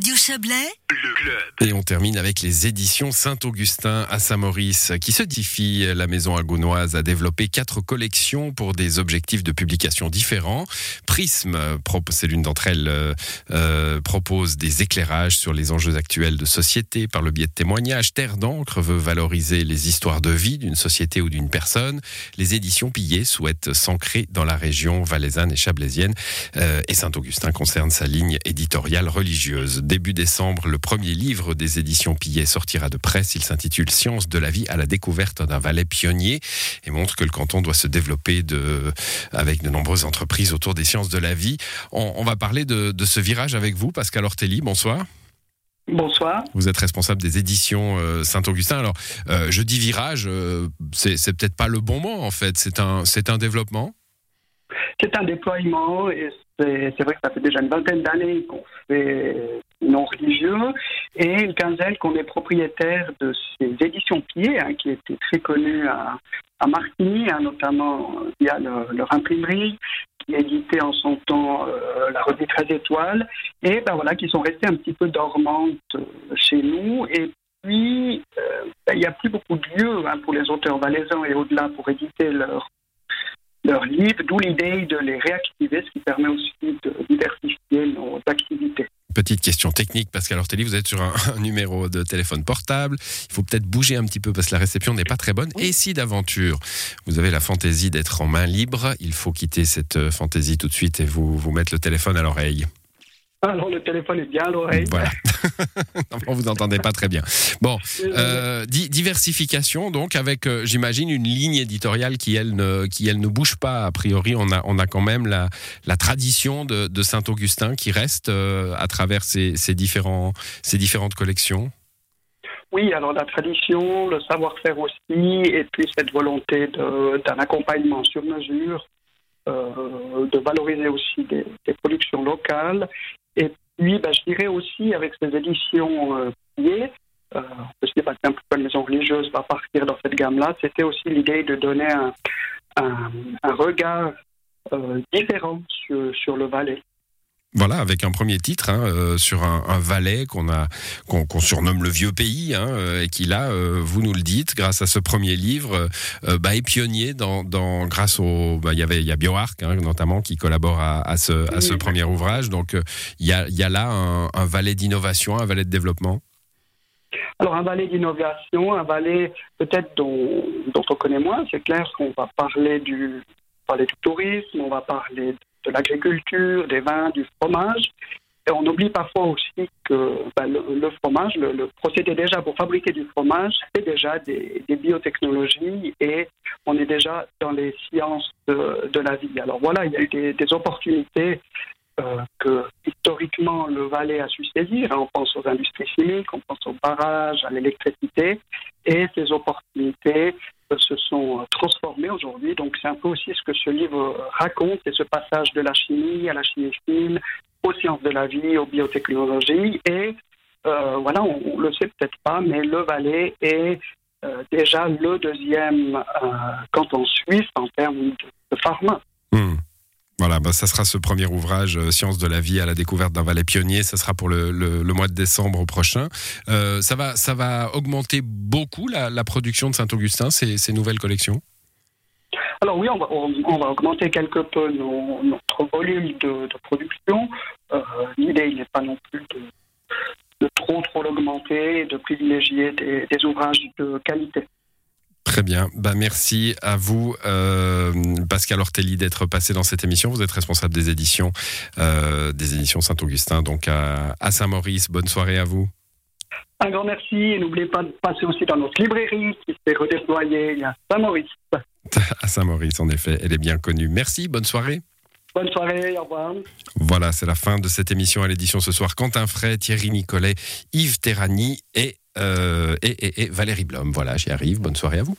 Radio Chablais, le club. Et on termine avec les éditions Saint-Augustin à Saint-Maurice, qui se diffie. La maison agounoise a développé quatre collections pour des objectifs de publication différents. Prisme, c'est l'une d'entre elles, euh, euh, propose des éclairages sur les enjeux actuels de société par le biais de témoignages. Terre d'encre veut valoriser les histoires de vie d'une société ou d'une personne. Les éditions Pillet souhaitent s'ancrer dans la région valaisanne et chablaisienne. Euh, et Saint-Augustin concerne sa ligne éditoriale religieuse. Début décembre, le premier livre des éditions Pillet sortira de presse. Il s'intitule Science de la vie à la découverte d'un valet pionnier et montre que le canton doit se développer de, avec de nombreuses entreprises autour des sciences de la vie. On, va parler de, ce virage avec vous, Pascal Ortelli. Bonsoir. Bonsoir. Vous êtes responsable des éditions euh, Saint-Augustin. Alors, euh, je dis virage, euh, c'est peut-être pas le bon mot en fait. C'est un, c'est un développement? C'est un déploiement et c'est vrai que ça fait déjà une vingtaine d'années qu'on fait non religieux et une quinzaine qu'on est propriétaire de ces éditions Pied, hein, qui étaient très connues à, à Martigny, hein, notamment via leur, imprimerie, qui éditait en son temps euh, la revue 13 étoiles, et ben voilà, qui sont restées un petit peu dormantes euh, chez nous. Et puis, euh, ben, il n'y a plus beaucoup de lieux hein, pour les auteurs valaisans et au-delà pour éditer leurs d'où l'idée de les réactiver, ce qui permet aussi de diversifier nos activités. Petite question technique, Pascal Ortelli, vous êtes sur un, numéro de téléphone portable. Il faut peut-être bouger un petit peu parce que la réception n'est pas très bonne. Et si d'aventure, vous avez la fantaisie d'être en main libre, il faut quitter cette euh, fantaisie tout de suite et vous, vous mettre le téléphone à l'oreille. Alors le téléphone est bien à l'oreille. Voilà. on vous entendez pas très bien. Bon, euh, diversification donc avec, euh, j'imagine, une ligne éditoriale qui elle ne qui elle ne bouge pas. A priori, on a on a quand même la la tradition de, de Saint Augustin qui reste euh, à travers ces, ces différents ces différentes collections. Oui, alors la tradition, le savoir-faire aussi, et puis cette volonté d'un accompagnement sur mesure, euh, de valoriser aussi des, des, productions locales et puis, ben, je dirais aussi, avec ces éditions euh, pillées, euh, parce que un peu la maison religieuse va partir dans cette gamme-là, c'était aussi l'idée de donner un, un, regard euh, différent sur, sur le Valais. Voilà, avec un premier titre hein, euh, sur un, un Valais qu'on a qu'on surnomme le vieux pays hein, euh, et qui là, euh, vous nous le dites, grâce à ce premier livre, bah, est pionnier dans, dans grâce au bah, il y avait il y a BioArc hein, notamment qui collabore à, à ce à ce premier ouvrage. Donc il y a il y a là un, un Valais d'innovation, un Valais de développement? Alors un Valais d'innovation, un Valais peut-être dont, dont on connaît moins. C'est clair qu'on va parler du parler du tourisme, on va parler de l'agriculture, des vins, du fromage. Et on oublie parfois aussi que ben, le, fromage, le, procédé déjà pour fabriquer du fromage, c'est déjà des, biotechnologies et on est déjà dans les sciences de, la vie. Alors voilà, il y a eu des, opportunités euh, que historiquement le Valais a su saisir. On pense aux industries chimiques, on pense aux barrages, à l'électricité, et ces opportunités se sont transformés aujourd'hui. Donc c'est un peu aussi ce que ce livre raconte, c'est ce passage de la chimie à la chimie fine, aux sciences de la vie, aux biotechnologies. Et euh, voilà, on, ne le sait peut-être pas, mais le Valais est euh, déjà le deuxième euh, canton suisse en termes de, pharma. Hmm. Voilà, bah, ça sera ce premier ouvrage, euh, Sciences de la vie à la découverte d'un valet pionnier. Ça sera pour le, mois de décembre prochain. Euh, ça, va, ça va augmenter beaucoup la, production de Saint-Augustin, ces, nouvelles collections? Alors oui, on va, augmenter quelque peu notre volume de, production. Euh, l'idée, n'est pas non plus de, trop trop l'augmenter et de privilégier des ouvrages de qualité. Très bien. Bah, merci à vous, euh, Pascal Ortelli, d'être passé dans cette émission. Vous êtes responsable des éditions, euh, des éditions Saint-Augustin, donc à, Saint-Maurice. Bonne soirée à vous. Un grand merci et n'oubliez pas de passer aussi dans notre librairie qui s'est redéployée à Saint-Maurice. À Saint-Maurice, en effet, elle est bien connue. Merci, bonne soirée. Bonne soirée, au revoir. Voilà, c'est la fin de cette émission à l'édition ce soir. Quentin Fray, Thierry Nicolet, Yves Terrani et euh, et, Valérie Blom. Voilà, j'y arrive. Bonne soirée à vous.